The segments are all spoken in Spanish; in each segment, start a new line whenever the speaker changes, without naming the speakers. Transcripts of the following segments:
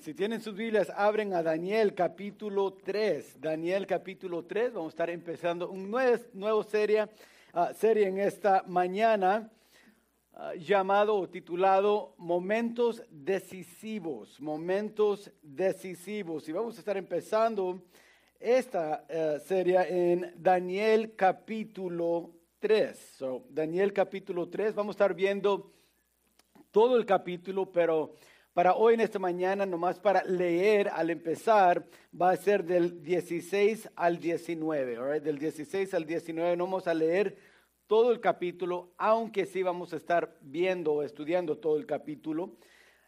Si tienen sus Biblias, abren a Daniel capítulo 3. Daniel capítulo 3. Vamos a estar empezando un nuevo, nuevo serie, ah, serie en esta mañana ah, llamado o titulado Momentos Decisivos. Momentos Decisivos. Y vamos a estar empezando esta eh, serie en Daniel capítulo 3. So, Daniel capítulo 3. Vamos a estar viendo todo el capítulo, pero para hoy en esta mañana, nomás para leer al empezar, va a ser del 16 al 19, del 16 al 19 no vamos a leer todo el capítulo, aunque sí vamos a estar viendo o estudiando todo el capítulo,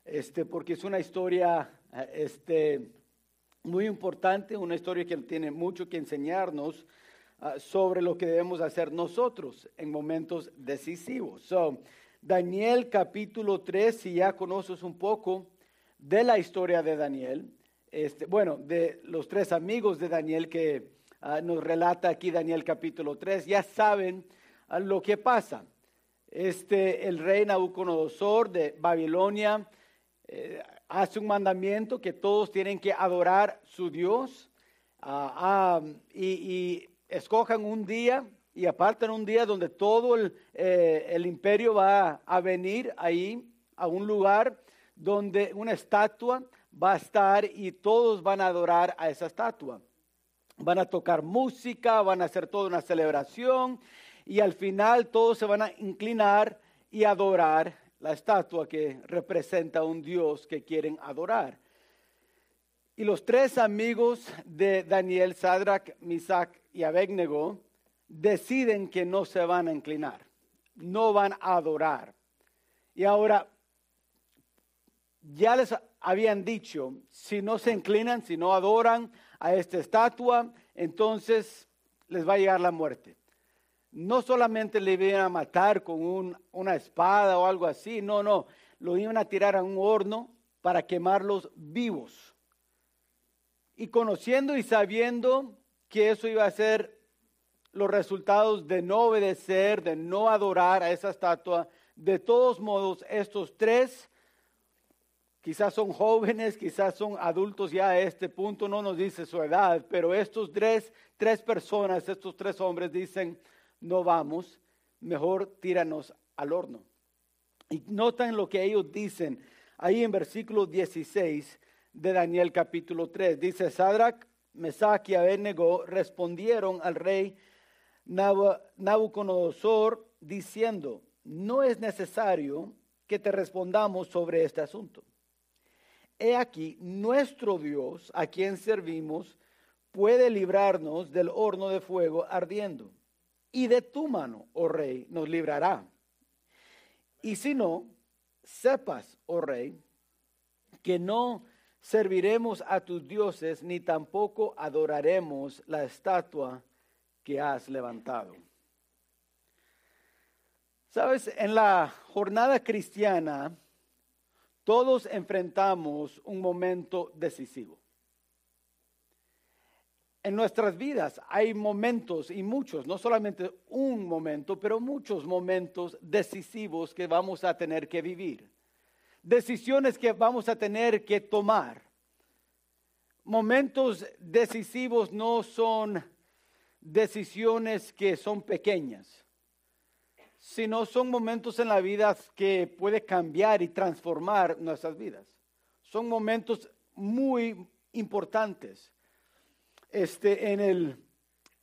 este, porque es una historia este, muy importante, una historia que tiene mucho que enseñarnos uh, sobre lo que debemos hacer nosotros en momentos decisivos. So, Daniel capítulo 3, si ya conoces un poco de la historia de Daniel, este, bueno, de los tres amigos de Daniel que ah, nos relata aquí Daniel capítulo 3, ya saben ah, lo que pasa. Este, el rey Nabucodonosor de Babilonia eh, hace un mandamiento que todos tienen que adorar su Dios ah, y, y escojan un día y apartan un día donde todo eh, el, imperio va a venir ahí a un lugar donde una estatua va a estar y todos van a adorar a esa estatua. Van a tocar música, van a hacer toda una celebración y al final todos se van a inclinar y adorar la estatua que representa a un Dios que quieren adorar. Y los tres amigos de Daniel, Sadrach, Misach y Abednego, deciden que no se van a inclinar, no van a adorar. Y ahora, ya les habían dicho, si no se inclinan, si no adoran a esta estatua, entonces les va a llegar la muerte. No solamente le iban a matar con una espada o algo así, no, no, lo iban a tirar a un horno para quemarlos vivos. Y conociendo y sabiendo que eso iba a ser los resultados de no obedecer, de no adorar a esa estatua. De todos modos, estos tres, quizás son jóvenes, quizás son adultos ya a este punto, no nos dice su edad, pero estos tres, tres personas, estos tres hombres dicen, no vamos, mejor tíranos al horno. Y notan lo que ellos dicen ahí en versículo 16 de Daniel capítulo 3. Dice, Sadrach, Mesach y Abednego respondieron al rey Nabucodonosor diciendo, no es necesario que te respondamos sobre este asunto. He aquí, nuestro Dios, a quien servimos, puede librarnos del horno de fuego ardiendo. Y de tu mano, oh rey, nos librará. Y si no, sepas, oh rey, que no serviremos a tus dioses, ni tampoco adoraremos la estatua que has levantado. Sabes, en la jornada cristiana, todos enfrentamos un momento decisivo. En nuestras vidas hay momentos y muchos, no solamente un momento, pero muchos momentos decisivos que vamos a tener que vivir. Decisiones que vamos a tener que tomar. Momentos decisivos no son decisiones que son pequeñas, sino son momentos en la vida que puede cambiar y transformar nuestras vidas. Son momentos muy importantes. Este, en, el,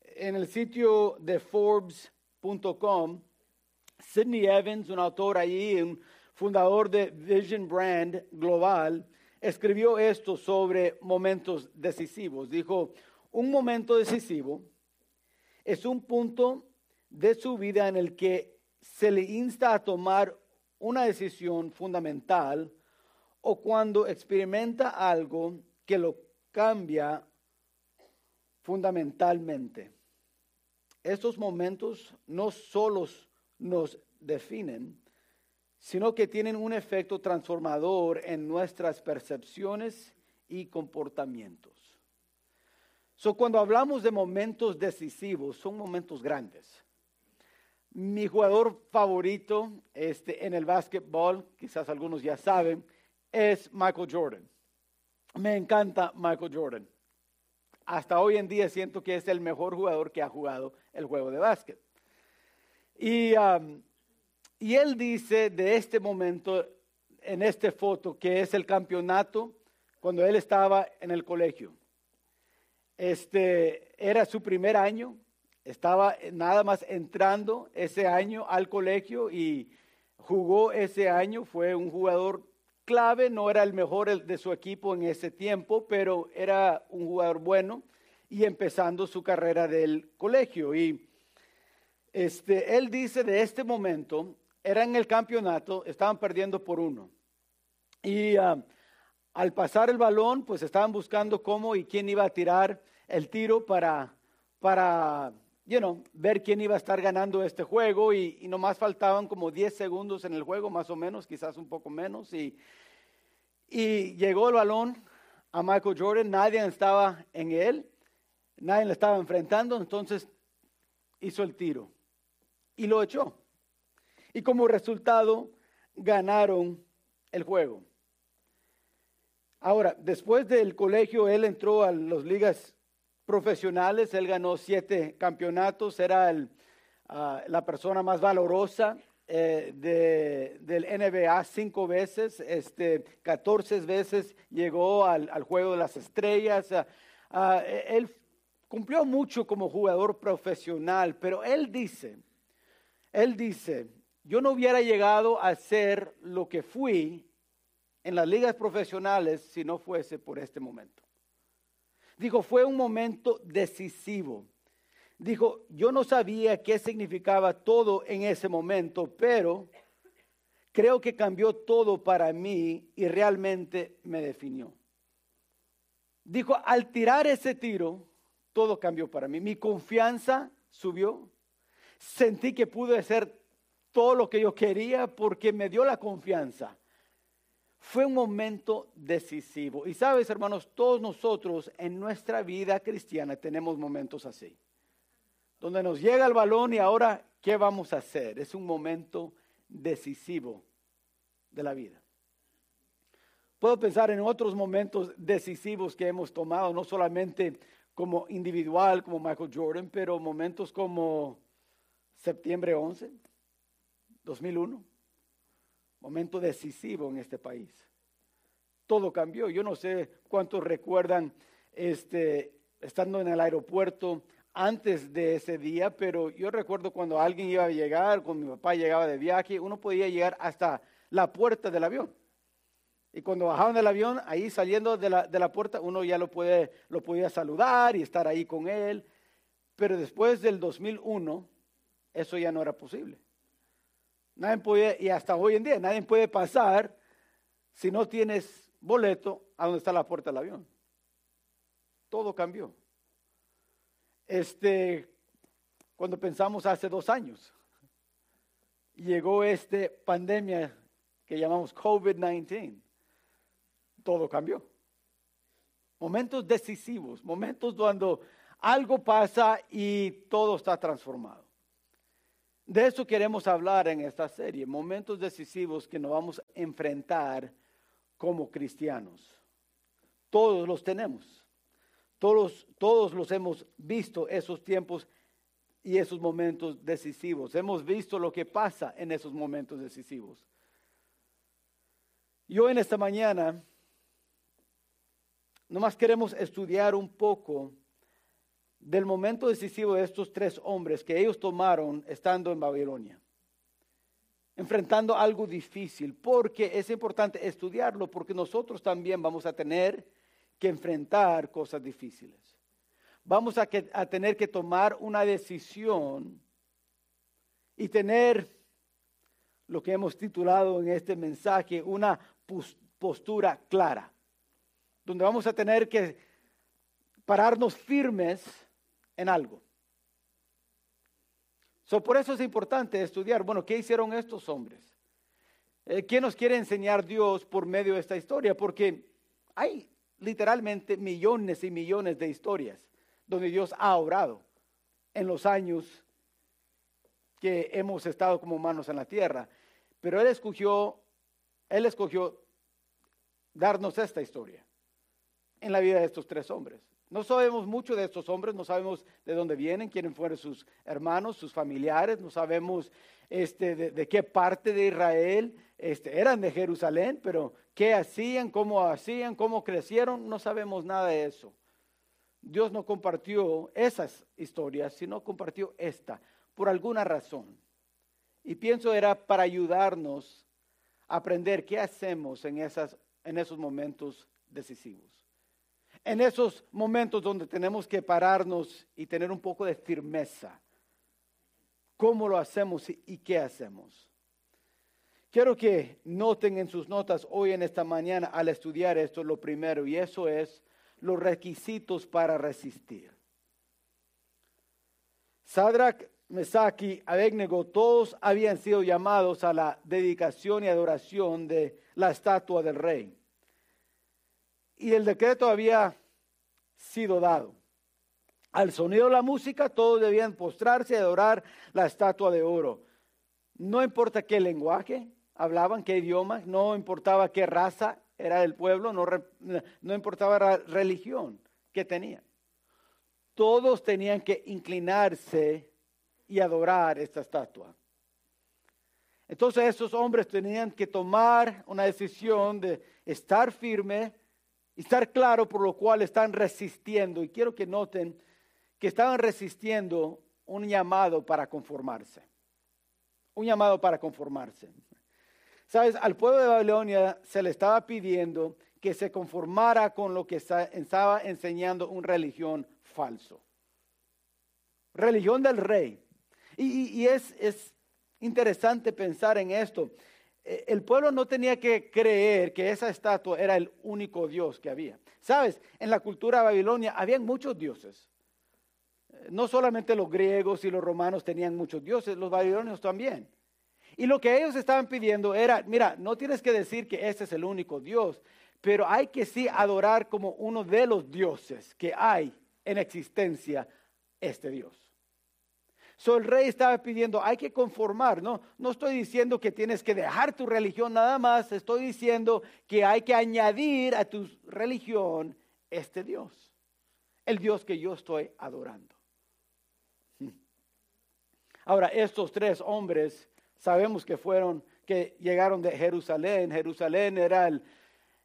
en el sitio de Forbes.com, Sidney Evans, un autor allí, un fundador de Vision Brand Global, escribió esto sobre momentos decisivos. Dijo, un momento decisivo es un punto de su vida en el que se le insta a tomar una decisión fundamental o cuando experimenta algo que lo cambia fundamentalmente. Estos momentos no solo nos definen, sino que tienen un efecto transformador en nuestras percepciones y comportamientos. So, cuando hablamos de momentos decisivos, son momentos grandes. Mi jugador favorito este, en el básquetbol, quizás algunos ya saben, es Michael Jordan. me encanta Michael Jordan. Hasta hoy en día siento que es el mejor jugador que ha jugado el juego de básquet. Y, um, y él dice de este momento, en esta foto, que es el campeonato cuando él estaba en el colegio. Este era su primer año, estaba nada más entrando ese año al colegio y jugó ese año, fue un jugador clave, no era el mejor de su equipo en ese tiempo, pero era un jugador bueno y empezando su carrera del colegio. Y este, él dice de este momento, era en el campeonato, estaban perdiendo por uno. Y ah, al pasar el balón, pues estaban buscando cómo y quién iba a tirar el tiro para, para you know, ver quién iba a estar ganando este juego y, nomás faltaban como 10 segundos en el juego, más o menos, quizás un poco menos. Y, y llegó el balón a Michael Jordan, nadie estaba en él, nadie le estaba enfrentando, entonces hizo el tiro y lo echó. Y como resultado ganaron el juego. Ahora, después del colegio, él entró a las ligas profesionales, él ganó siete campeonatos, era el, ah, la persona más valorosa eh, de, del NBA cinco veces, este, 14 veces llegó al, juego de las estrellas. Ah, ah, él cumplió mucho como jugador profesional, pero él dice, él dice, yo no hubiera llegado a ser lo que fui en las ligas profesionales si no fuese por este momento. Dijo, fue un momento decisivo. Dijo, yo no sabía qué significaba todo en ese momento, pero creo que cambió todo para mí y realmente me definió. Dijo, al tirar ese tiro, todo cambió para mí. Mi confianza subió. Sentí que pude hacer todo lo que yo quería porque me dio la confianza. Fue un momento decisivo. Y sabes, hermanos, todos nosotros en nuestra vida cristiana tenemos momentos así. Donde nos llega el balón y ahora, ¿qué vamos a hacer? Es un momento decisivo de la vida. Puedo pensar en otros momentos decisivos que hemos tomado, no solamente como individual, como Michael Jordan, pero momentos como septiembre 11, 2001 momento decisivo en este país. Todo cambió. Yo no sé cuántos recuerdan este, estando en el aeropuerto antes de ese día, pero yo recuerdo cuando alguien iba a llegar, cuando mi papá llegaba de viaje, uno podía llegar hasta la puerta del avión. Y cuando bajaban del avión, ahí saliendo de la, de la puerta, uno ya lo, puede, lo podía saludar y estar ahí con él. Pero después del 2001, eso ya no era posible. Nadie puede, y hasta hoy en día, nadie puede pasar si no tienes boleto a donde está la puerta del avión. Todo cambió. Este, cuando pensamos hace dos años, llegó esta pandemia que llamamos COVID-19. Todo cambió. Momentos decisivos, momentos cuando algo pasa y todo está transformado. De eso queremos hablar en esta serie, momentos decisivos que nos vamos a enfrentar como cristianos. Todos los tenemos. Todos, todos los hemos visto esos tiempos y esos momentos decisivos. Hemos visto lo que pasa en esos momentos decisivos. Yo en esta mañana nomás queremos estudiar un poco del momento decisivo de estos tres hombres que ellos tomaron estando en Babilonia, enfrentando algo difícil, porque es importante estudiarlo, porque nosotros también vamos a tener que enfrentar cosas difíciles. Vamos a, tener que tomar una decisión y tener lo que hemos titulado en este mensaje, una postura clara, donde vamos a tener que pararnos firmes en algo. So, por eso es importante estudiar, bueno, ¿qué hicieron estos hombres? Eh, ¿Qué nos quiere enseñar Dios por medio de esta historia? Porque hay literalmente millones y millones de historias donde Dios ha obrado en los años que hemos estado como humanos en la tierra. Pero Él escogió, Él escogió darnos esta historia. en la vida de estos tres hombres. No sabemos mucho de estos hombres, no sabemos de dónde vienen, quiénes fueron sus hermanos, sus familiares, no sabemos este, de, qué parte de Israel este, eran de Jerusalén, pero qué hacían, cómo hacían, cómo crecieron, no sabemos nada de eso. Dios no compartió esas historias, sino compartió esta, por alguna razón. Y pienso era para ayudarnos a aprender qué hacemos en, esas, en esos momentos decisivos en esos momentos donde tenemos que pararnos y tener un poco de firmeza. ¿Cómo lo hacemos y qué hacemos? Quiero que noten en sus notas hoy en esta mañana al estudiar esto lo primero y eso es los requisitos para resistir. Sadrach, Mesaki, Abednego, todos habían sido llamados a la dedicación y adoración de la estatua del rey y el decreto había sido dado. Al sonido de la música todos debían postrarse y adorar la estatua de oro. No importa qué lenguaje hablaban, qué idioma, no importaba qué raza era el pueblo, no, no importaba la religión que tenían. Todos tenían que inclinarse y adorar esta estatua. Entonces esos hombres tenían que tomar una decisión de estar firme y estar claro por lo cual están resistiendo. Y quiero que noten que estaban resistiendo un llamado para conformarse. Un llamado para conformarse. Sabes, al pueblo de Babilonia se le estaba pidiendo que se conformara con lo que estaba enseñando una religión falso. Religión del rey. Y, es, es interesante pensar en esto. Eh, el pueblo no tenía que creer que esa estatua era el único Dios que había. Sabes, en la cultura babilonia habían muchos dioses. Eh, no solamente los griegos y los romanos tenían muchos dioses, los babilonios también. Y lo que ellos estaban pidiendo era, mira, no tienes que decir que este es el único Dios, pero hay que sí adorar como uno de los dioses que hay en existencia este Dios. So el rey estaba pidiendo, hay que conformar, ¿no? No estoy diciendo que tienes que dejar tu religión nada más, estoy diciendo que hay que añadir a tu religión este Dios, el Dios que yo estoy adorando. Ahora, estos tres hombres sabemos que fueron, que llegaron de Jerusalén. Jerusalén era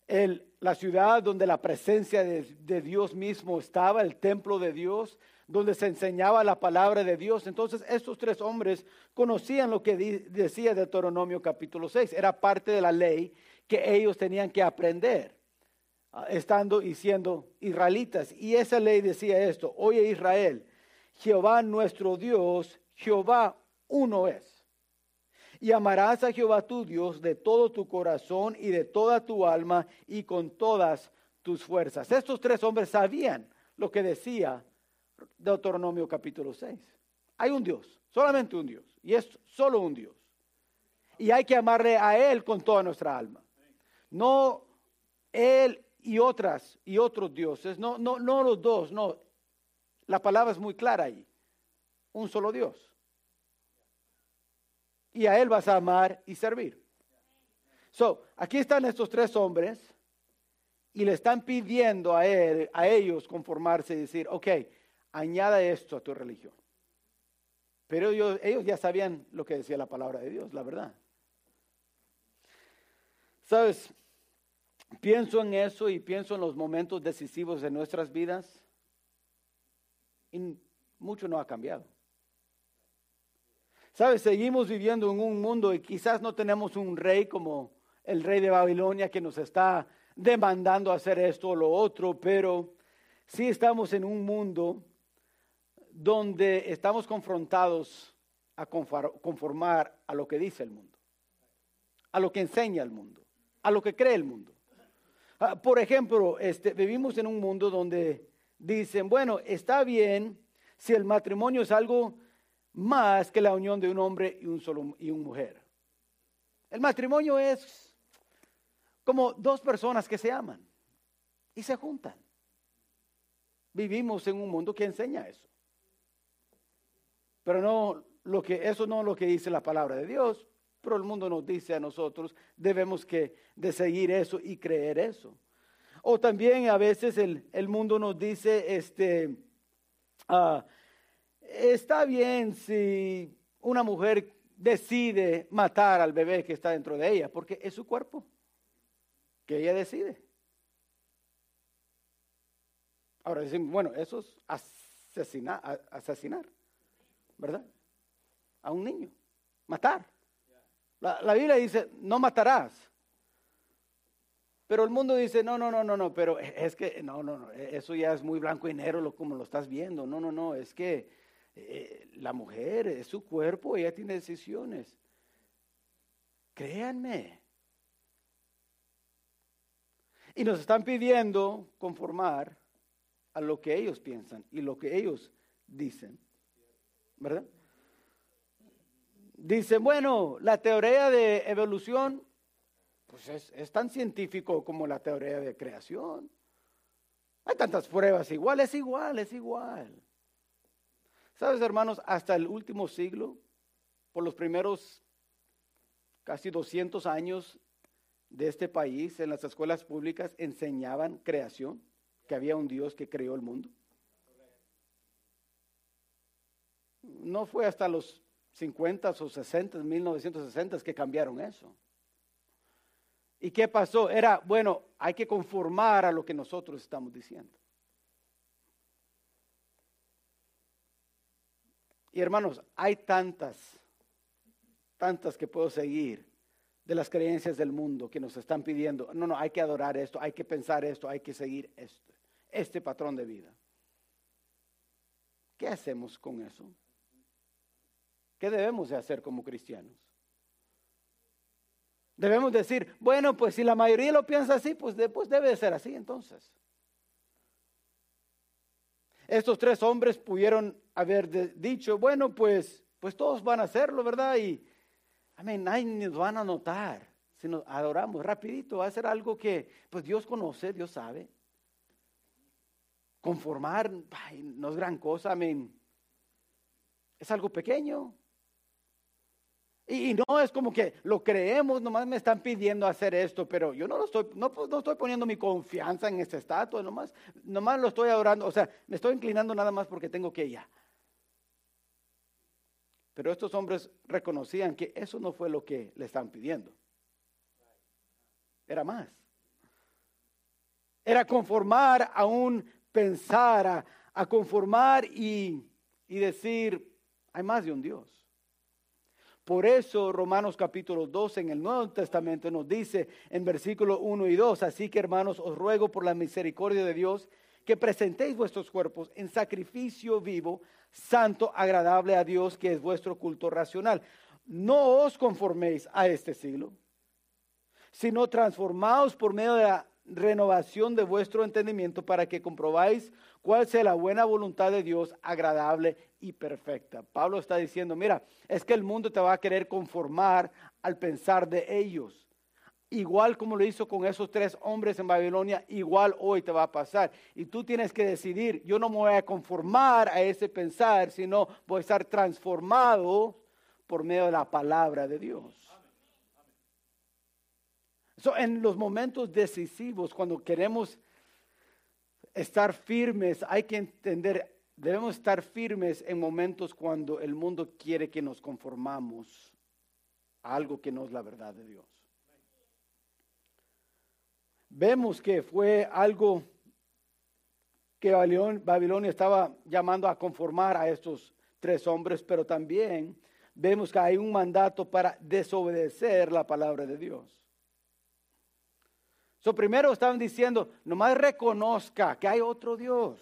el, la ciudad donde la presencia de, de Dios mismo estaba, el templo de Dios donde se enseñaba la palabra de Dios. Entonces estos tres hombres conocían lo que decía Deuteronomio capítulo 6. Era parte de la ley que ellos tenían que aprender, ah, estando y siendo israelitas. Y esa ley decía esto, oye Israel, Jehová nuestro Dios, Jehová uno es. Y amarás a Jehová tu Dios de todo tu corazón y de toda tu alma y con todas tus fuerzas. Estos tres hombres sabían lo que decía Deuteronomio capítulo 6. Hay un Dios, solamente un Dios, y es solo un Dios. Y hay que amarle a Él con toda nuestra alma. No Él y otras y otros dioses, no, no, no los dos, no. La palabra es muy clara ahí. Un solo Dios. Y a Él vas a amar y servir. So, aquí están estos tres hombres y le están pidiendo a él, a ellos conformarse y decir, ok, añada esto a tu religión. Pero ellos, ellos ya sabían lo que decía la palabra de Dios, la verdad. Sabes, pienso en eso y pienso en los momentos decisivos de nuestras vidas y mucho no ha cambiado. Sabes, seguimos viviendo en un mundo y quizás no tenemos un rey como el rey de Babilonia que nos está demandando hacer esto o lo otro, pero sí estamos en un mundo donde estamos confrontados a conformar a lo que dice el mundo, a lo que enseña el mundo, a lo que cree el mundo. Ah, por ejemplo, este, vivimos en un mundo donde dicen, bueno, está bien si el matrimonio es algo más que la unión de un hombre y un solo y una mujer. El matrimonio es como dos personas que se aman y se juntan. Vivimos en un mundo que enseña eso. Pero no lo que eso no es lo que dice la palabra de Dios, pero el mundo nos dice a nosotros, debemos que de seguir eso y creer eso. O también a veces el, el mundo nos dice, este, ah, está bien si una mujer decide matar al bebé que está dentro de ella, porque es su cuerpo, que ella decide. Ahora dicen, bueno, eso es asesinar, ¿verdad? A un niño, matar. La, la, Biblia dice, no matarás. Pero el mundo dice, no, no, no, no, no, pero es que, no, no, no, eso ya es muy blanco y negro lo, como lo estás viendo. No, no, no, es que eh, la mujer es su cuerpo, ella tiene decisiones. Créanme. Y nos están pidiendo conformar a lo que ellos piensan y lo que ellos dicen. ¿Verdad? Dicen, bueno, la teoría de evolución, pues es, es, tan científico como la teoría de creación. Hay tantas pruebas igual, es igual, es igual. Sabes, hermanos, hasta el último siglo, por los primeros casi 200 años de este país, en las escuelas públicas enseñaban creación, que había un Dios que creó el mundo. No fue hasta los 50 o 60, 1960 que cambiaron eso. ¿Y qué pasó? Era, bueno, hay que conformar a lo que nosotros estamos diciendo. Y hermanos, hay tantas, tantas que puedo seguir de las creencias del mundo que nos están pidiendo, no, no, hay que adorar esto, hay que pensar esto, hay que seguir esto, este patrón de vida. ¿Qué hacemos con eso? ¿Qué debemos de hacer como cristianos? Debemos decir, bueno, pues si la mayoría lo piensa así, pues después debe de ser así entonces. Estos tres hombres pudieron haber dicho, bueno, pues, pues todos van a hacerlo, ¿verdad? Y, amén, nadie nos van a notar si nos adoramos rapidito. Va a ser algo que, pues Dios conoce, Dios sabe. Conformar, no es gran cosa, amén. Es algo pequeño. Y, no es como que lo creemos, nomás me están pidiendo hacer esto, pero yo no lo estoy, no, estoy poniendo mi confianza en esta estatua, nomás, nomás lo estoy adorando, o sea, me estoy inclinando nada más porque tengo que ya. Pero estos hombres reconocían que eso no fue lo que le están pidiendo. Era más. Era conformar a un pensar, a, conformar y decir, hay más de un Dios. Por eso Romanos capítulo 12 en el Nuevo Testamento nos dice en versículo 1 y 2, así que hermanos os ruego por la misericordia de Dios que presentéis vuestros cuerpos en sacrificio vivo, santo, agradable a Dios, que es vuestro culto racional. No os conforméis a este siglo, sino transformaos por medio de la renovación de vuestro entendimiento para que comprobáis cuál sea la buena voluntad de Dios, agradable y perfecta. Pablo está diciendo, mira, es que el mundo te va a querer conformar al pensar de ellos. Igual como lo hizo con esos tres hombres en Babilonia, igual hoy te va a pasar. Y tú tienes que decidir, yo no me voy a conformar a ese pensar, sino voy a estar transformado por medio de la palabra de Dios. en los momentos decisivos, cuando queremos estar firmes, hay que entender, debemos estar firmes en momentos cuando el mundo quiere que nos conformamos a algo que no es la verdad de Dios. Vemos que fue algo que Babilonia estaba llamando a conformar a estos tres hombres, pero también vemos que hay un mandato para desobedecer la palabra de Dios. So, primero estaban diciendo, nomás reconozca que hay otro Dios.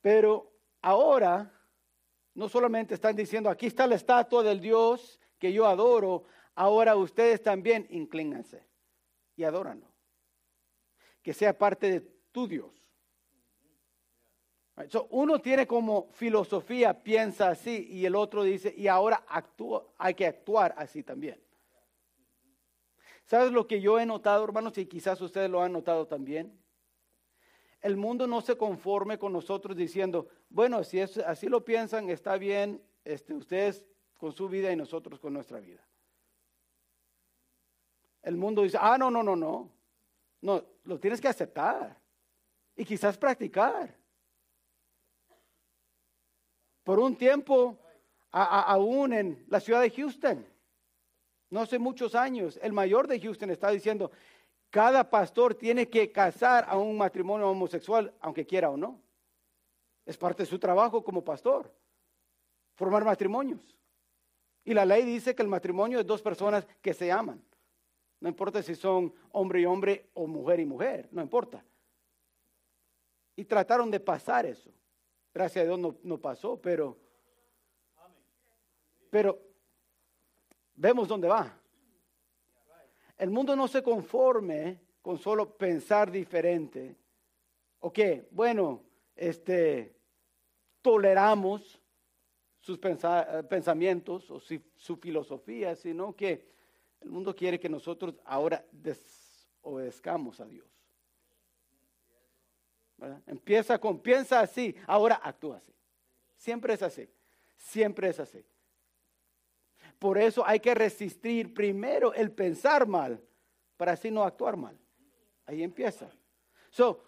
Pero ahora, no solamente están diciendo, aquí está la estatua del Dios que yo adoro, ahora ustedes también inclínense y adóranlo. Que sea parte de tu Dios. So, uno tiene como filosofía, piensa así, y el otro dice, y ahora actúa, hay que actuar así también. ¿Sabes lo que yo he notado, hermanos? Y quizás ustedes lo han notado también. El mundo no se conforme con nosotros diciendo, bueno, si es, así lo piensan, está bien, este, ustedes con su vida y nosotros con nuestra vida. El mundo dice, ah, no, no, no, no. No, lo tienes que aceptar y quizás practicar. Por un tiempo, aún en la ciudad de Houston, no hace muchos años, el mayor de Houston está diciendo, cada pastor tiene que casar a un matrimonio homosexual, aunque quiera o no. Es parte de su trabajo como pastor, formar matrimonios. Y la ley dice que el matrimonio es dos personas que se aman. No importa si son hombre y hombre o mujer y mujer, no importa. Y trataron de pasar eso. Gracias a Dios no, no pasó, pero, pero vemos dónde va. El mundo no se conforme con solo pensar diferente. ¿O qué? Bueno, este, toleramos sus pensamientos o su filosofía, sino que el mundo quiere que nosotros ahora desobedezcamos a Dios. Empieza con, piensa así, ahora actúa así. Siempre es así, siempre es así. Por eso hay que resistir primero el pensar mal, para así no actuar mal. Ahí empieza. So,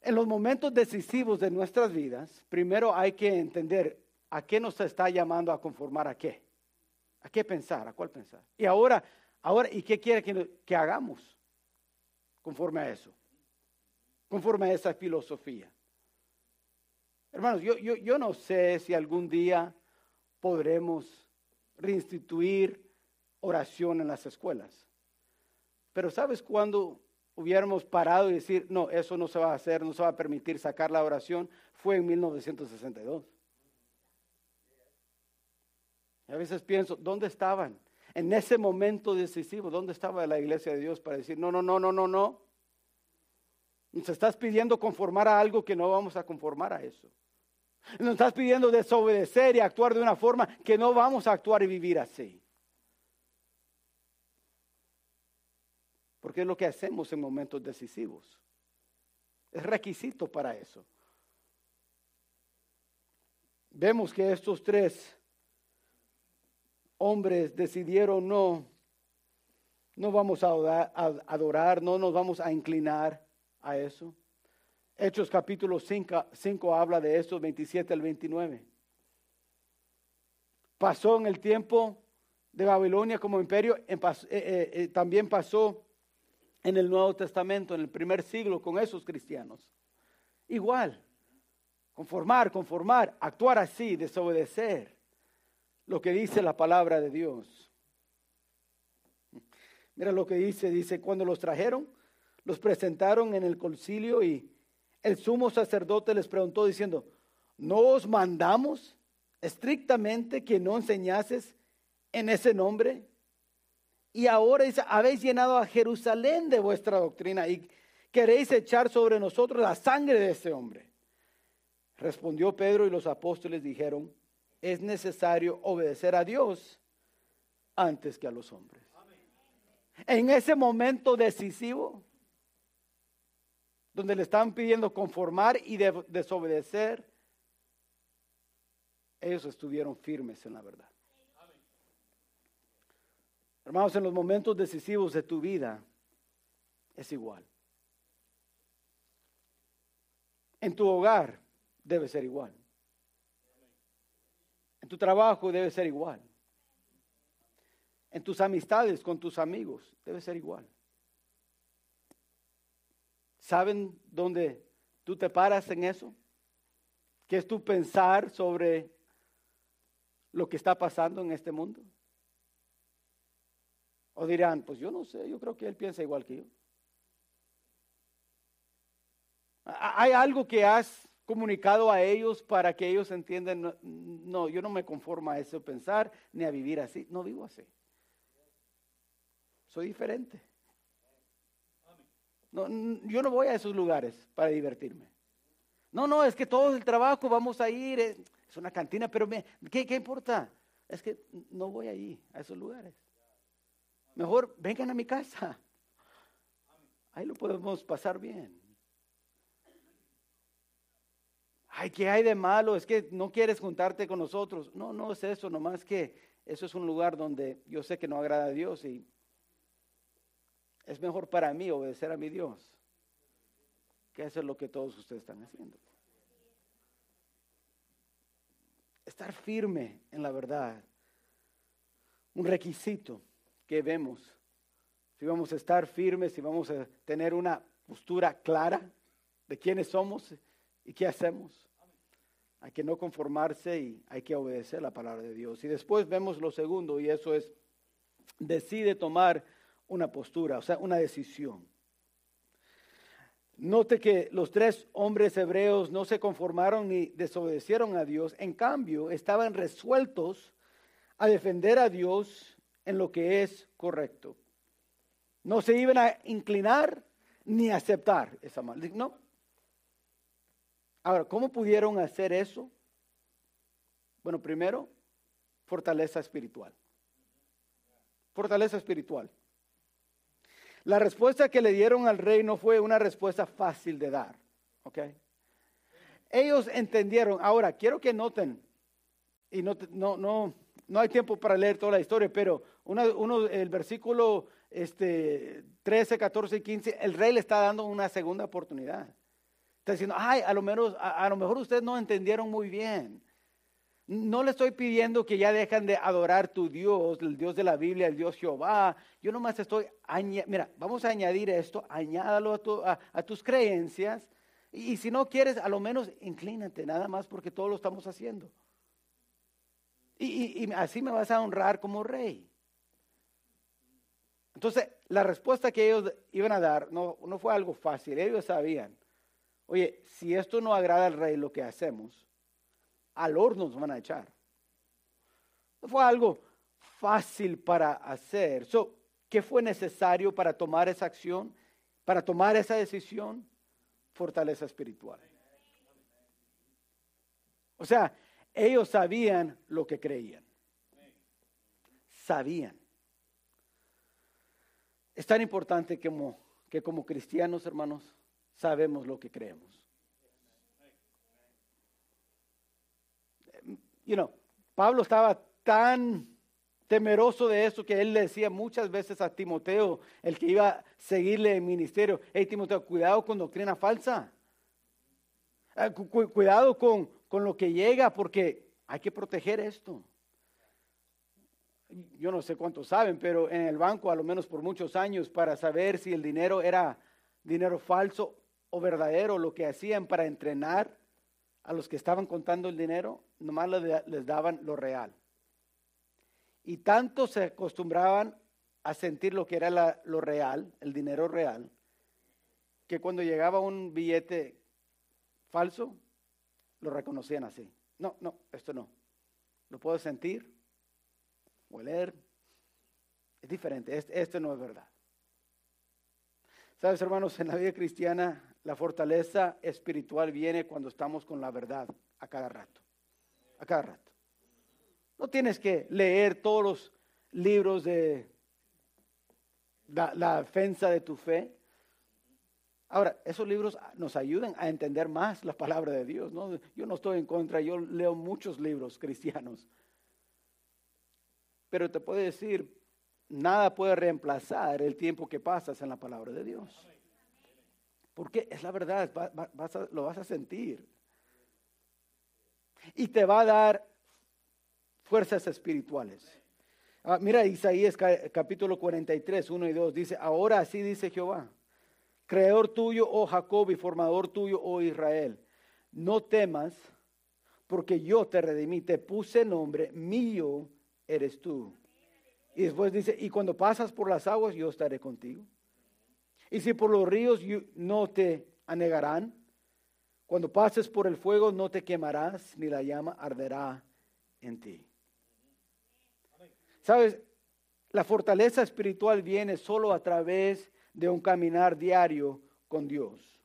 en los momentos decisivos de nuestras vidas, primero hay que entender a qué nos está llamando a conformar a qué. ¿A qué pensar? ¿A cuál pensar? Y ahora Ahora, ¿y qué quiere que, hagamos conforme a eso? Conforme a esa filosofía. Hermanos, yo, yo, yo no sé si algún día podremos reinstituir oración en las escuelas. Pero ¿sabes cuándo hubiéramos parado y decir, no, eso no se va a hacer, no se va a permitir sacar la oración? Fue en 1962. a veces pienso, ¿dónde estaban? en ese momento decisivo, ¿dónde estaba la iglesia de Dios para decir, no, no, no, no, no, no? Nos estás pidiendo conformar a algo que no vamos a conformar a eso. Nos estás pidiendo desobedecer y actuar de una forma que no vamos a actuar y vivir así. Porque es lo que hacemos en momentos decisivos. Es requisito para eso. Vemos que estos tres hombres decidieron no, no vamos a adorar, no nos vamos a inclinar a eso. Hechos capítulo 5, habla de esto, 27 al 29. Pasó en el tiempo de Babilonia como imperio, eh, eh, eh, también pasó en el Nuevo Testamento, en el primer siglo, con esos cristianos. Igual, conformar, conformar, actuar así, desobedecer lo que dice la palabra de Dios. Mira lo que dice, dice, cuando los trajeron, los presentaron en el concilio y el sumo sacerdote les preguntó diciendo, ¿no os mandamos estrictamente que no enseñases en ese nombre? Y ahora habéis llenado a Jerusalén de vuestra doctrina y queréis echar sobre nosotros la sangre de ese hombre. Respondió Pedro y los apóstoles dijeron, es necesario obedecer a Dios antes que a los hombres. En ese momento decisivo, donde le están pidiendo conformar y desobedecer, ellos estuvieron firmes en la verdad. Hermanos, en los momentos decisivos de tu vida es igual. En tu hogar debe ser igual tu trabajo debe ser igual. En tus amistades con tus amigos debe ser igual. ¿Saben dónde tú te paras en eso? ¿Qué es tu pensar sobre lo que está pasando en este mundo? O dirán, pues yo no sé, yo creo que él piensa igual que yo. ¿Hay algo que has comunicado a ellos para que ellos entiendan, no, yo no me conformo a eso pensar ni a vivir así, no vivo así. Soy diferente. No, yo no voy a esos lugares para divertirme. No, no, es que todo el trabajo vamos a ir, es, una cantina, pero me, ¿qué, ¿qué importa? Es que no voy ahí, a esos lugares. Mejor vengan a mi casa. Ahí lo podemos pasar bien. ay, ¿qué hay de malo? Es que no quieres juntarte con nosotros. No, no es eso, nomás que eso es un lugar donde yo sé que no agrada a Dios y es mejor para mí obedecer a mi Dios que hacer lo que todos ustedes están haciendo. Estar firme en la verdad, un requisito que vemos. Si vamos a estar firmes, si vamos a tener una postura clara de quiénes somos y qué hacemos. Hay que no conformarse y hay que obedecer la palabra de Dios. Y después vemos lo segundo y eso es, decide tomar una postura, o sea, una decisión. Note que los tres hombres hebreos no se conformaron ni desobedecieron a Dios, en cambio estaban resueltos a defender a Dios en lo que es correcto. No se iban a inclinar ni aceptar esa. No, Ahora, ¿cómo pudieron hacer eso? Bueno, primero, fortaleza espiritual. Fortaleza espiritual. La respuesta que le dieron al rey no fue una respuesta fácil de dar. ¿Ok? Ellos entendieron. Ahora, quiero que noten, y no, no, no, no hay tiempo para leer toda la historia, pero uno, el versículo este, 13, 14 y 15, el rey le está dando una segunda oportunidad. Está diciendo, ay, a lo, menos, a, lo mejor ustedes no entendieron muy bien. No le estoy pidiendo que ya dejen de adorar tu Dios, el Dios de la Biblia, el Dios Jehová. Yo nomás estoy, mira, vamos a añadir esto, añádalo a, tus creencias. Y, si no quieres, a lo menos inclínate, nada más porque todo lo estamos haciendo. Y, y, así me vas a honrar como rey. Entonces, la respuesta que ellos iban a dar no, no fue algo fácil, ellos sabían. Oye, si esto no agrada al rey lo que hacemos, al horno nos van a echar. No fue algo fácil para hacer. ¿Qué fue necesario para tomar esa acción? Para tomar esa decisión, fortaleza espiritual. O sea, ellos sabían lo que creían. Sabían. Es tan importante como, que como cristianos, hermanos, sabemos lo que creemos. You know, Pablo estaba tan temeroso de eso que él le decía muchas veces a Timoteo, el que iba a seguirle en ministerio, hey Timoteo, cuidado con doctrina falsa. Ah, cuidado con, con lo que llega porque hay que proteger esto. Yo no sé cuántos saben, pero en el banco, a lo menos por muchos años, para saber si el dinero era dinero falso o verdadero lo que hacían para entrenar a los que estaban contando el dinero, nomás les daban lo real. Y tanto se acostumbraban a sentir lo que era lo real, el dinero real, que cuando llegaba un billete falso, lo reconocían así. No, no, esto no. Lo puedo sentir, oler. Es diferente, esto no es verdad. Sabes, hermanos, en la vida cristiana la fortaleza espiritual viene cuando estamos con la verdad a cada rato. A cada rato. No tienes que leer todos los libros de la, defensa de tu fe. Ahora, esos libros nos ayudan a entender más la palabra de Dios. ¿no? Yo no estoy en contra, yo leo muchos libros cristianos. Pero te puedo decir, nada puede reemplazar el tiempo que pasas en la palabra de Dios. Porque es la verdad, lo vas a sentir. Y te va a dar fuerzas espirituales. Ah, mira Isaías capítulo 43, 1 y 2. Dice, ahora así dice Jehová, creador tuyo, oh Jacob, y formador tuyo, oh Israel. No temas, porque yo te redimí, te puse nombre, mío eres tú. Y después dice, y cuando pasas por las aguas, yo estaré contigo. Y si por los ríos no te anegarán, cuando pases por el fuego no te quemarás, ni la llama arderá en ti. Sabes, la fortaleza espiritual viene solo a través de un caminar diario con Dios.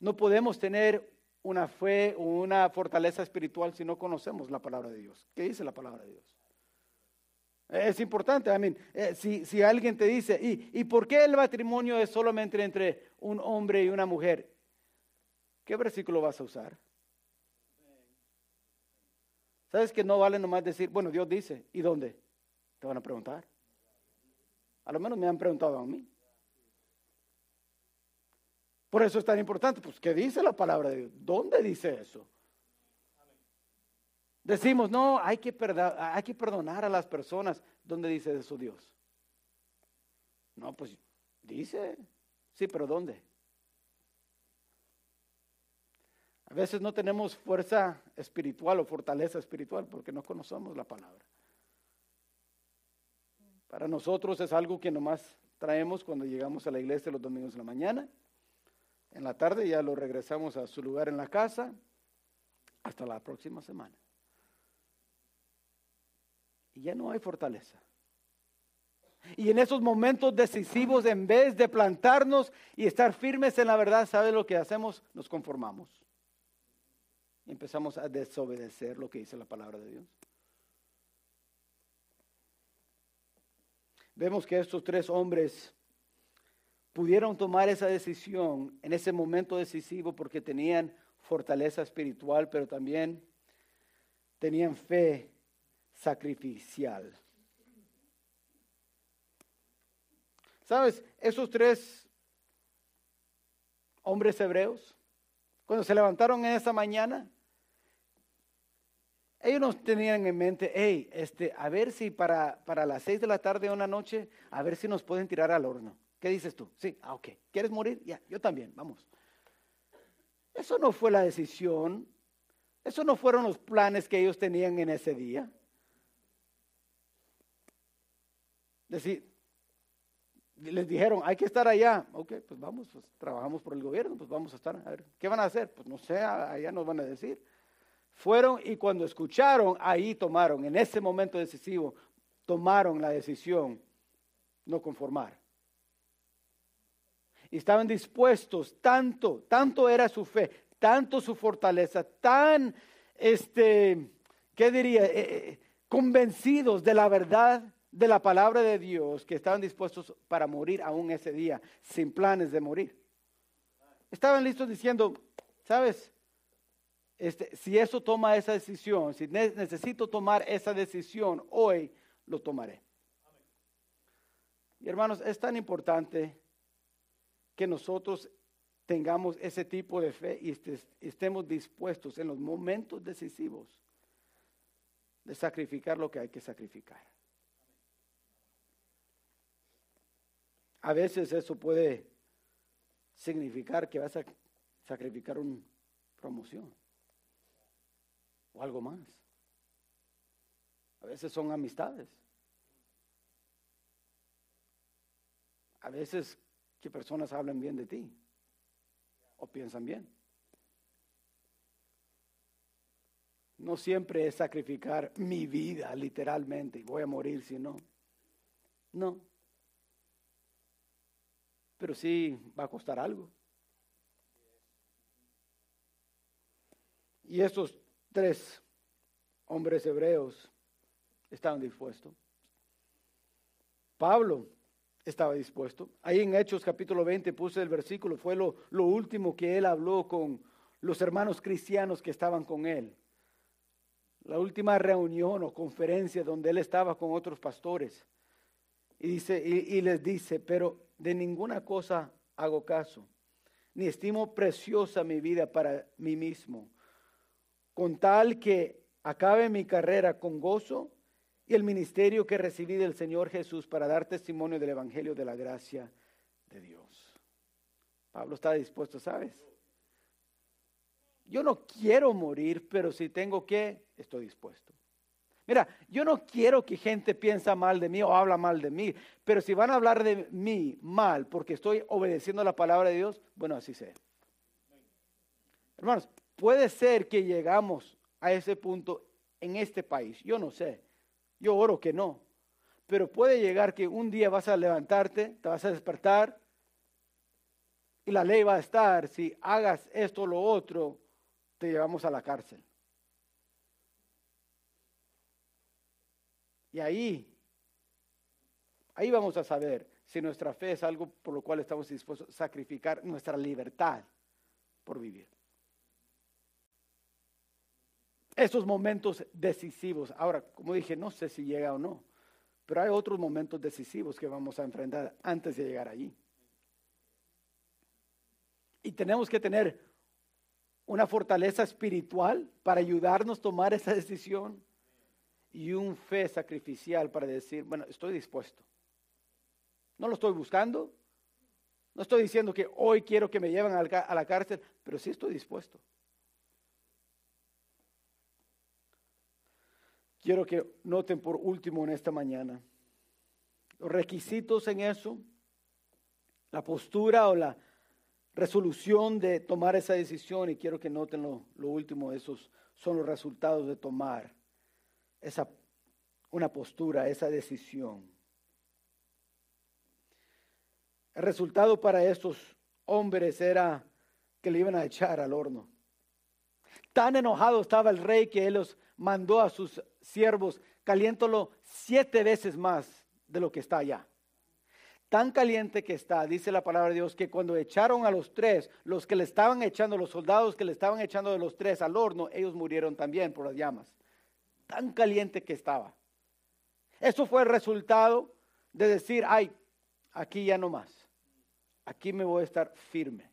No podemos tener una fe o una fortaleza espiritual si no conocemos la palabra de Dios. ¿Qué dice la palabra de Dios? Es importante, I eh, si, si, alguien te dice, ¿y, ¿y por qué el matrimonio es solamente entre un hombre y una mujer? ¿Qué versículo vas a usar? ¿Sabes que no vale nomás decir, bueno, Dios dice, ¿y dónde? Te van a preguntar. A lo menos me han preguntado a mí. Por eso es tan importante, pues, ¿qué dice la palabra de Dios? ¿Dónde dice eso? Decimos, no, hay que, hay que perdonar a las personas. ¿Dónde dice eso Dios? No, pues dice, sí, pero ¿dónde? A veces no tenemos fuerza espiritual o fortaleza espiritual porque no conocemos la palabra. Para nosotros es algo que nomás traemos cuando llegamos a la iglesia los domingos de la mañana. En la tarde ya lo regresamos a su lugar en la casa hasta la próxima semana. Y ya no hay fortaleza. Y en esos momentos decisivos, en vez de plantarnos y estar firmes en la verdad, ¿sabe lo que hacemos? Nos conformamos. Y empezamos a desobedecer lo que dice la palabra de Dios. Vemos que estos tres hombres pudieron tomar esa decisión en ese momento decisivo porque tenían fortaleza espiritual, pero también tenían fe sacrificial. ¿Sabes? Esos tres hombres hebreos, cuando se levantaron en esa mañana, ellos no tenían en mente, hey, este, a ver si para, para las seis de la tarde o una noche, a ver si nos pueden tirar al horno. ¿Qué dices tú? Sí, ah, ok. ¿Quieres morir? Ya, yo también, vamos. Eso no fue la decisión. Eso no fueron los planes que ellos tenían en ese día. Decir, les dijeron, hay que estar allá. Ok, pues vamos, pues trabajamos por el gobierno, pues vamos a estar. A ver, ¿qué van a hacer? Pues no sé, allá nos van a decir. Fueron y cuando escucharon, ahí tomaron, en ese momento decisivo, tomaron la decisión no conformar. Y estaban dispuestos, tanto, tanto era su fe, tanto su fortaleza, tan, este, ¿qué diría? Eh, eh, convencidos de la verdad de la palabra de Dios, que estaban dispuestos para morir aún ese día, sin planes de morir. Estaban listos diciendo, ¿sabes? Este, si eso toma esa decisión, si necesito tomar esa decisión hoy, lo tomaré. Y hermanos, es tan importante que nosotros tengamos ese tipo de fe y estemos dispuestos en los momentos decisivos de sacrificar lo que hay que sacrificar. A veces eso puede significar que vas a sacrificar una promoción o algo más. A veces son amistades. A veces que personas hablan bien de ti o piensan bien. No siempre es sacrificar mi vida literalmente y voy a morir si no. No. Pero sí va a costar algo. Y estos tres hombres hebreos estaban dispuestos. Pablo estaba dispuesto. Ahí en Hechos capítulo 20 puse el versículo, fue lo, lo último que él habló con los hermanos cristianos que estaban con él. La última reunión o conferencia donde él estaba con otros pastores. Y, dice, y, y les dice, pero de ninguna cosa hago caso, ni estimo preciosa mi vida para mí mismo, con tal que acabe mi carrera con gozo y el ministerio que recibí del Señor Jesús para dar testimonio del Evangelio de la gracia de Dios. Pablo está dispuesto, ¿sabes? Yo no quiero morir, pero si tengo que, estoy dispuesto. Mira, yo no quiero que gente piensa mal de mí o habla mal de mí, pero si van a hablar de mí mal porque estoy obedeciendo la palabra de Dios, bueno, así sea. Hermanos, puede ser que llegamos a ese punto en este país, yo no sé. Yo oro que no. Pero puede llegar que un día vas a levantarte, te vas a despertar y la ley va a estar, si hagas esto o lo otro, te llevamos a la cárcel. Y ahí, ahí vamos a saber si nuestra fe es algo por lo cual estamos dispuestos a sacrificar nuestra libertad por vivir. Estos momentos decisivos. Ahora, como dije, no sé si llega o no, Pero hay otros momentos decisivos que vamos a enfrentar antes de llegar allí. Y tenemos que tener una fortaleza espiritual para ayudarnos a tomar esa decisión y un fe sacrificial para decir, bueno, estoy dispuesto. No lo estoy buscando. No estoy diciendo que hoy quiero que me lleven a la cárcel, pero sí estoy dispuesto. Quiero que noten por último en esta mañana los requisitos en eso, la postura o la resolución de tomar esa decisión y quiero que noten lo, último, esos son los resultados de tomar esa, una postura, esa decisión. El resultado para estos hombres era que le iban a echar al horno. Tan enojado estaba el rey que él los mandó a sus siervos, caliéntolo siete veces más de lo que está allá. Tan caliente que está, dice la palabra de Dios, que cuando echaron a los tres, los que le estaban echando, los soldados que le estaban echando de los tres al horno, ellos murieron también por las llamas. Tan caliente que estaba. Eso fue el resultado de decir, ay, aquí ya no más. Aquí me voy a estar firme.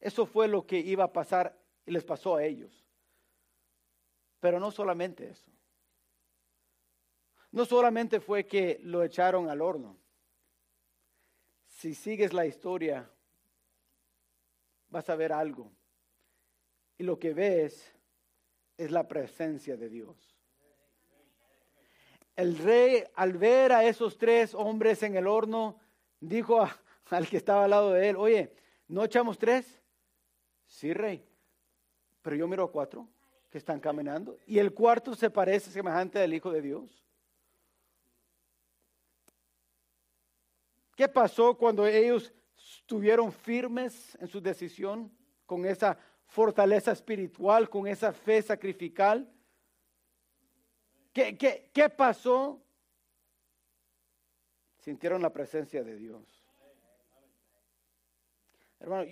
Eso fue lo que iba a pasar y les pasó a ellos. Pero no solamente eso. No solamente fue que lo echaron al horno. Si sigues la historia, vas a ver algo. Y lo que ves es la presencia de Dios. El rey, al ver a esos tres hombres en el horno, dijo al que estaba al lado de él, oye, ¿no echamos tres? Sí, rey, pero yo miro a cuatro que están caminando y el cuarto se parece semejante al Hijo de Dios. ¿Qué pasó cuando ellos estuvieron firmes en su decisión con esa fortaleza espiritual, con esa fe sacrificial? ¿Qué, qué, qué pasó? Sintieron la presencia de Dios. Hermano,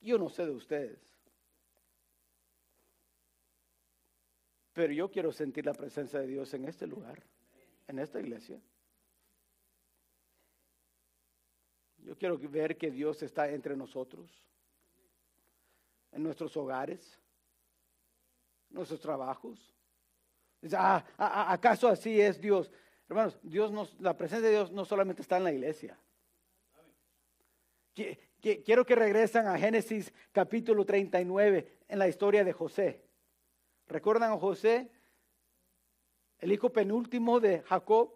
yo no sé de ustedes, pero yo quiero sentir la presencia de Dios en este lugar, en esta iglesia. Yo quiero ver que Dios está entre nosotros, en nuestros hogares, nuestros trabajos. Ah, ¿Acaso así es Dios? Hermanos, Dios la presencia de Dios no solamente está en la iglesia. Quiero que regresen a Génesis capítulo 39 en la historia de José. ¿Recuerdan a José? El hijo penúltimo de Jacob.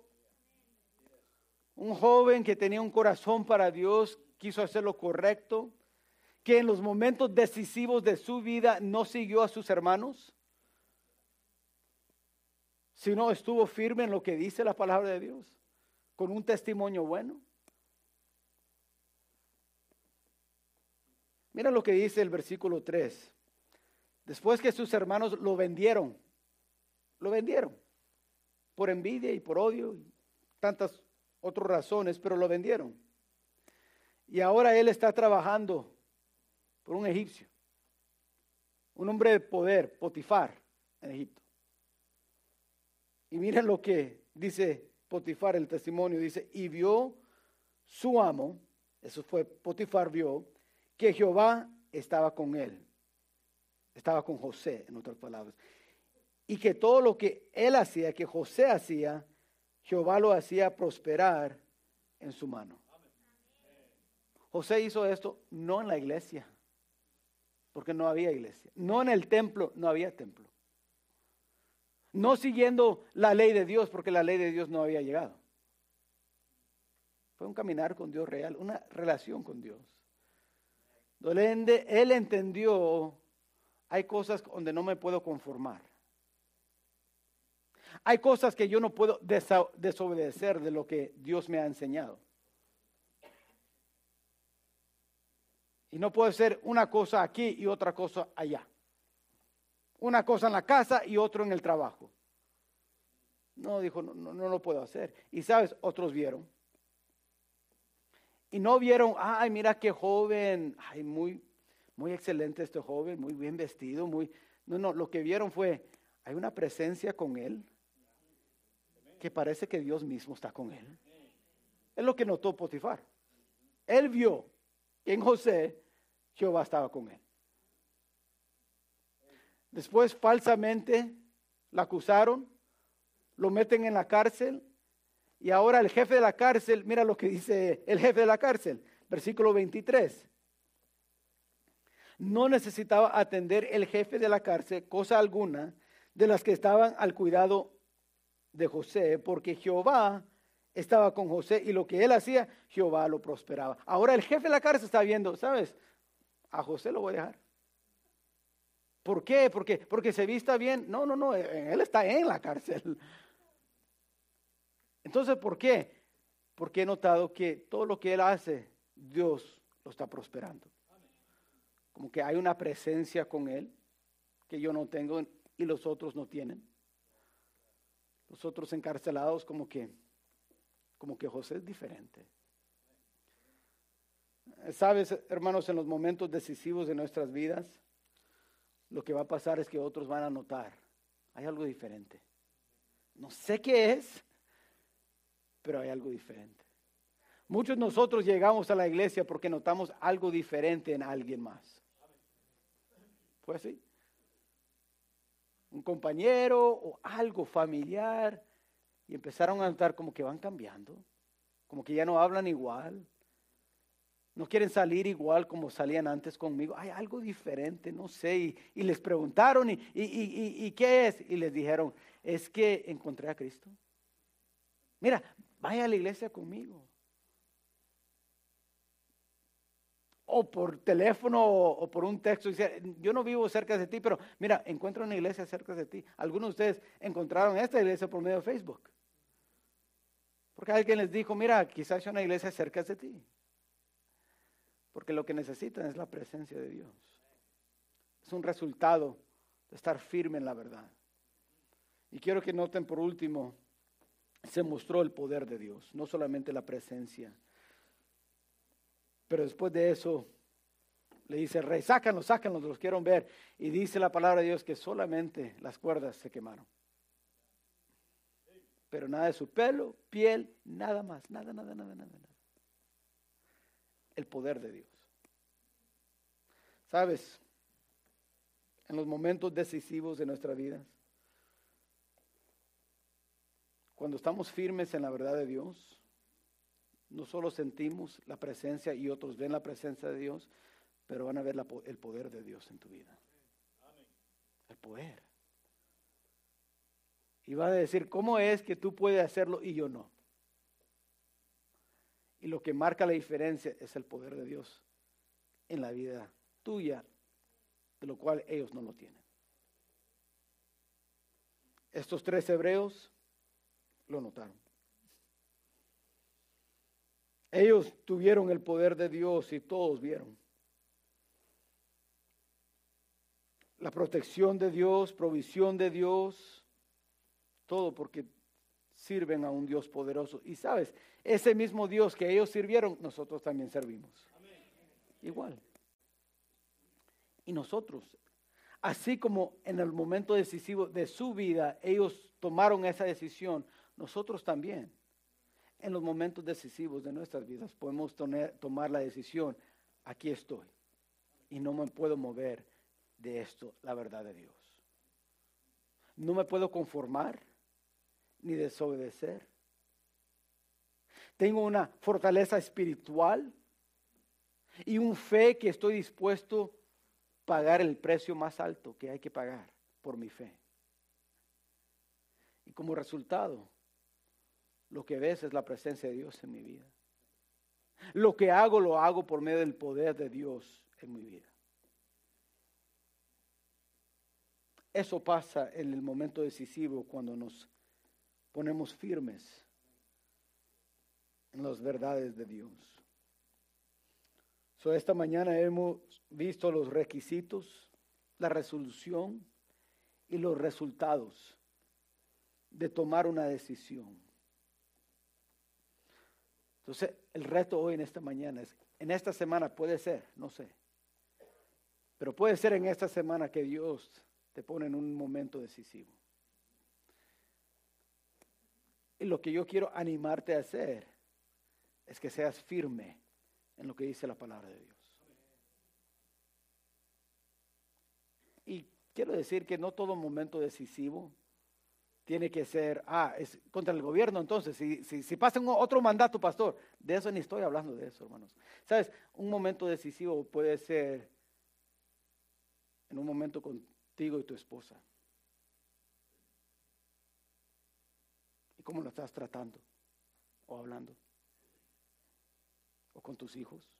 Un joven que tenía un corazón para Dios, quiso hacer lo correcto, que en los momentos decisivos de su vida no siguió a sus hermanos, sino estuvo firme en lo que dice la palabra de Dios, con un testimonio bueno. Mira lo que dice el versículo 3. Después que sus hermanos lo vendieron, lo vendieron por envidia y por odio y tantas otras razones, pero lo vendieron. Y ahora él está trabajando por un egipcio, un hombre de poder, Potifar, en Egipto. Y miren lo que dice Potifar, el testimonio, dice, y vio su amo, eso fue Potifar vio, que Jehová estaba con él, estaba con José, en otras palabras, y que todo lo que él hacía, que José hacía, Jehová lo hacía prosperar en su mano. José hizo esto no en la iglesia, porque no había iglesia. No en el templo, no había templo. No siguiendo la ley de Dios, porque la ley de Dios no había llegado. Fue un caminar con Dios real, una relación con Dios. Él entendió, hay cosas donde no me puedo conformar. Hay cosas que yo no puedo desobedecer de lo que Dios me ha enseñado. Y no puede ser una cosa aquí y otra cosa allá. Una cosa en la casa y otro en el trabajo. No, dijo, no, no, no lo puedo hacer. Y sabes, otros vieron. Y no vieron, ay, mira qué joven, ay, muy, muy excelente este joven, muy bien vestido, muy... No, no, lo que vieron fue, hay una presencia con él que parece que Dios mismo está con él. Es lo que notó Potifar. Él vio en José Jehová estaba con él. Después falsamente la acusaron, lo meten en la cárcel y ahora el jefe de la cárcel, mira lo que dice el jefe de la cárcel, versículo 23. No necesitaba atender el jefe de la cárcel cosa alguna de las que estaban al cuidado de José, porque Jehová estaba con José y lo que él hacía, Jehová lo prosperaba. Ahora el jefe de la cárcel está viendo, ¿sabes? A José lo voy a dejar. ¿Por qué? Porque, porque se vista bien. No, no, no, él está en la cárcel. Entonces, ¿por qué? Porque he notado que todo lo que él hace, Dios lo está prosperando. Como que hay una presencia con él que yo no tengo y los otros no tienen. Los otros encarcelados como que como que José es diferente. Sabes, hermanos, en los momentos decisivos de nuestras vidas, lo que va a pasar es que otros van a notar, hay algo diferente. No sé qué es, pero hay algo diferente. Muchos de nosotros llegamos a la iglesia porque notamos algo diferente en alguien más. ¿Fue así? Un compañero o algo familiar y empezaron a notar como que van cambiando, como que ya no hablan igual, no quieren salir igual como salían antes conmigo. Hay algo diferente, no sé. Y, les preguntaron, ¿y, qué es? Y les dijeron, es que encontré a Cristo. Mira, vaya a la iglesia conmigo. O por teléfono o, por un texto. Yo no vivo cerca de ti, pero mira, encuentro una iglesia cerca de ti. Algunos de ustedes encontraron esta iglesia por medio de Facebook. Porque alguien les dijo, mira, quizás hay una iglesia cerca de ti. Porque lo que necesitan es la presencia de Dios. Es un resultado de estar firme en la verdad. Y quiero que noten por último, se mostró el poder de Dios, no solamente la presencia. Pero después de eso, le dice, rey, sácanos, sácanos, los quiero ver. Y dice la palabra de Dios que solamente las cuerdas se quemaron. Pero nada de su pelo, piel, nada más, nada, nada, nada, nada. nada el poder de Dios. ¿Sabes? En los momentos decisivos de nuestra vida, cuando estamos firmes en la verdad de Dios, no solo sentimos la presencia y otros ven la presencia de Dios, pero van a ver el poder de Dios en tu vida. El poder. Y va a decir, ¿cómo es que tú puedes hacerlo y yo no? Y lo que marca la diferencia es el poder de Dios en la vida tuya, de lo cual ellos no lo tienen. Estos tres hebreos lo notaron. Ellos tuvieron el poder de Dios y todos vieron. La protección de Dios, provisión de Dios, todo porque sirven a un Dios poderoso. Y sabes, ese mismo Dios que ellos sirvieron, nosotros también servimos. Igual. Y nosotros, así como en el momento decisivo de su vida, ellos tomaron esa decisión, nosotros también, en los momentos decisivos de nuestras vidas, podemos tomar la decisión, aquí estoy, y no me puedo mover de esto, la verdad de Dios. No me puedo conformar ni desobedecer tengo una fortaleza espiritual y un fe que estoy dispuesto a pagar el precio más alto que hay que pagar por mi fe. Y como resultado, lo que ves es la presencia de Dios en mi vida. Lo que hago, lo hago por medio del poder de Dios en mi vida. Eso pasa en el momento decisivo cuando nos ponemos firmes en las verdades de Dios. So, esta mañana hemos visto los requisitos, la resolución y los resultados de tomar una decisión. Entonces, el reto hoy en esta mañana es, en esta semana puede ser, no sé, pero puede ser en esta semana que Dios te pone en un momento decisivo. Y lo que yo quiero animarte a hacer es que seas firme en lo que dice la palabra de Dios. Y quiero decir que no todo momento decisivo tiene que ser, ah, es contra el gobierno entonces, si, si, si pasa otro mandato, pastor, de eso ni estoy hablando de eso, hermanos. Sabes, un momento decisivo puede ser en un momento contigo y tu esposa. Cómo lo estás tratando o hablando? ¿O con tus hijos?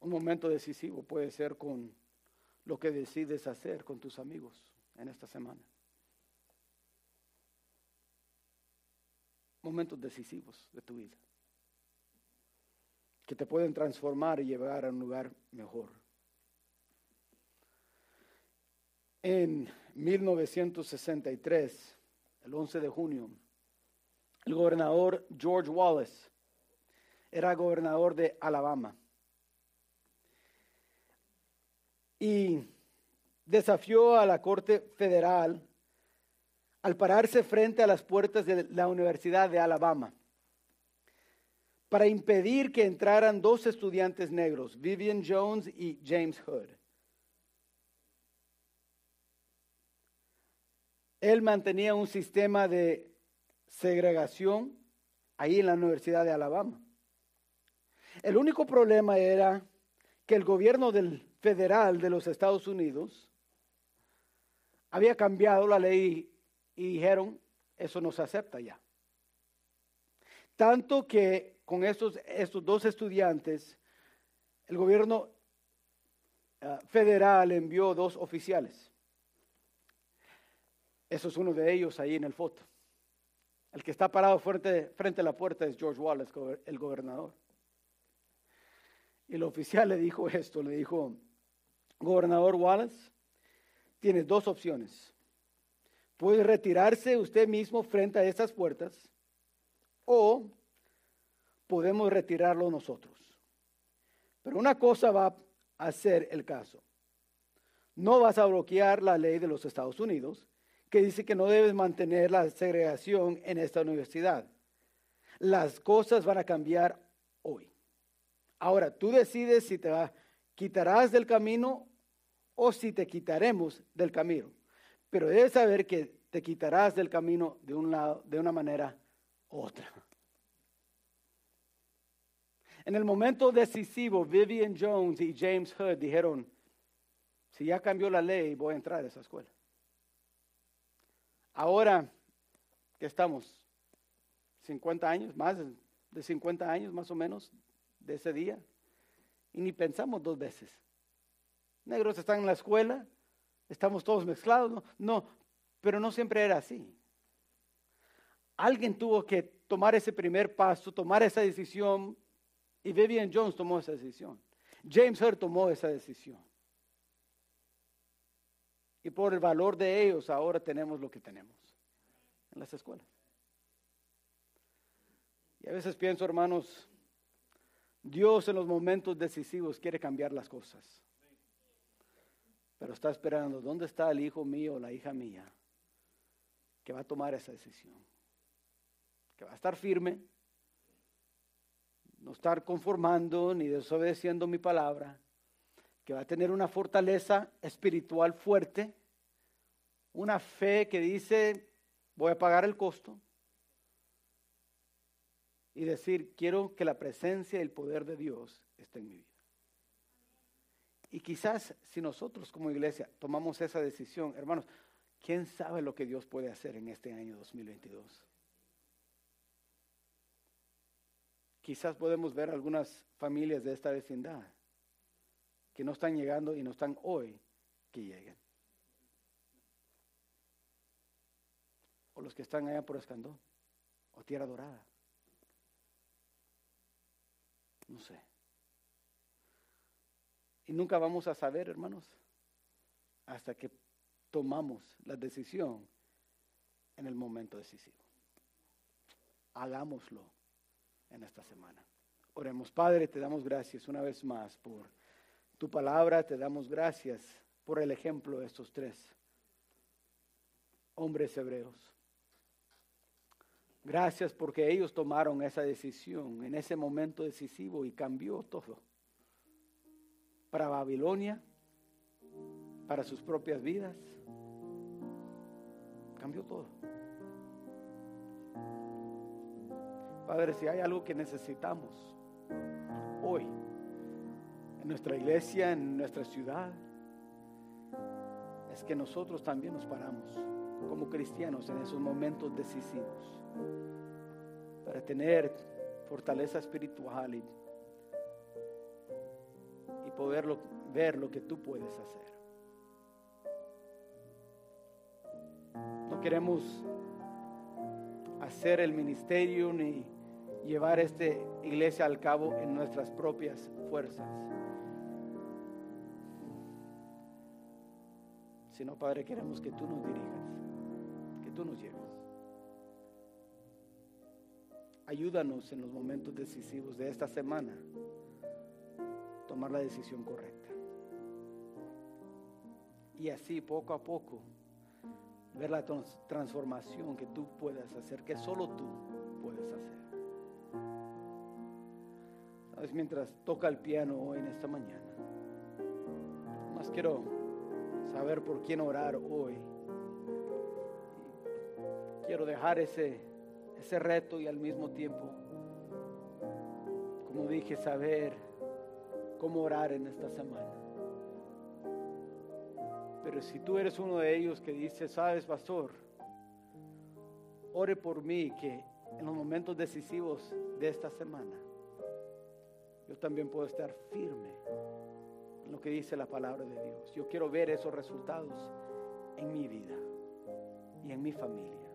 Un momento decisivo puede ser con lo que decides hacer con tus amigos en esta semana. Momentos decisivos de tu vida que te pueden transformar y llevar a un lugar mejor. En 1963, el 11 de junio, el gobernador George Wallace era gobernador de Alabama y desafió a la Corte Federal al pararse frente a las puertas de la Universidad de Alabama para impedir que entraran dos estudiantes negros, Vivian Jones y James Hood. Él mantenía un sistema de segregación ahí en la Universidad de Alabama. El único problema era que el gobierno del federal de los Estados Unidos había cambiado la ley y dijeron, eso no se acepta ya. Tanto que con estos, estos dos estudiantes, el gobierno ah, federal envió dos oficiales. Eso es uno de ellos ahí en el foto. El que está parado frente, frente a la puerta es George Wallace, el gobernador. Y el oficial le dijo esto, le dijo, gobernador Wallace, tiene dos opciones. Puede retirarse usted mismo frente a estas puertas o podemos retirarlo nosotros. Pero una cosa va a ser el caso. No vas a bloquear la ley de los Estados Unidos que dice que no debes mantener la segregación en esta universidad. Las cosas van a cambiar hoy. Ahora, tú decides si te quitarás del camino o si te quitaremos del camino. Pero debes saber que te quitarás del camino de un lado, de una manera u otra. En el momento decisivo, Vivian Jones y James Hood dijeron, si ya cambió la ley, voy a entrar a esa escuela. Ahora que estamos, 50 años, más de 50 años más o menos de ese día, y ni pensamos dos veces. Negros están en la escuela, estamos todos mezclados, no, no pero no siempre era así. Alguien tuvo que tomar ese primer paso, tomar esa decisión y Vivian Jones tomó esa decisión. James Hurd tomó esa decisión. Y por el valor de ellos ahora tenemos lo que tenemos en las escuelas. Y a veces pienso, hermanos, Dios en los momentos decisivos quiere cambiar las cosas. Pero está esperando, ¿dónde está el hijo mío o la hija mía que va a tomar esa decisión? Que va a estar firme, no estar conformando ni desobedeciendo mi palabra, que va a tener una fortaleza espiritual fuerte, una fe que dice, voy a pagar el costo, y decir, quiero que la presencia y el poder de Dios esté en mi vida. Y quizás si nosotros como iglesia tomamos esa decisión, hermanos, ¿quién sabe lo que Dios puede hacer en este año 2022? quizás podemos ver algunas familias de esta vecindad que no están llegando y no están hoy que lleguen. O los que están allá por Escandón o Tierra Dorada. No sé. Y nunca vamos a saber, hermanos, hasta que tomamos la decisión en el momento decisivo. Hagámoslo en esta semana. Oremos, Padre, te damos gracias una vez más por tu palabra, te damos gracias por el ejemplo de estos tres. hombres hebreos. Gracias porque ellos tomaron esa decisión en ese momento decisivo y cambió todo. Para Babilonia, para sus propias vidas, cambió todo. Padre, si hay algo que necesitamos hoy nuestra iglesia, en nuestra ciudad, es que nosotros también nos paramos como cristianos en esos momentos decisivos para tener fortaleza espiritual y, poder ver lo que tú puedes hacer. No queremos hacer el ministerio ni llevar esta iglesia al cabo en nuestras propias fuerzas. Sino, Padre, queremos que tú nos dirijas, que tú nos lleves. Ayúdanos en los momentos decisivos de esta semana tomar la decisión correcta. Y así, poco a poco, ver la transformación que tú puedas hacer, que solo tú puedes hacer. ¿Sabes? Mientras toca el piano hoy en esta mañana, más quiero saber por quién orar hoy. Quiero dejar ese ese reto y al mismo tiempo, como dije, saber cómo orar en esta semana. Pero si tú eres uno de ellos que dice, sabes, pastor, ore por mí que en los momentos decisivos de esta semana, yo también puedo estar firme lo que dice la palabra de Dios. Yo quiero ver esos resultados en mi vida y en mi familia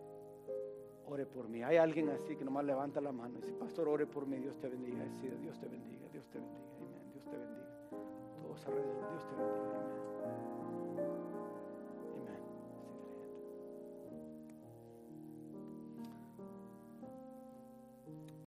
ore por mí. Hay alguien así que nomás levanta la mano y dice, pastor, ore por mí, Dios te bendiga. Dios te bendiga, Dios te bendiga, Dios te bendiga. Todos alrededor, Dios te bendiga.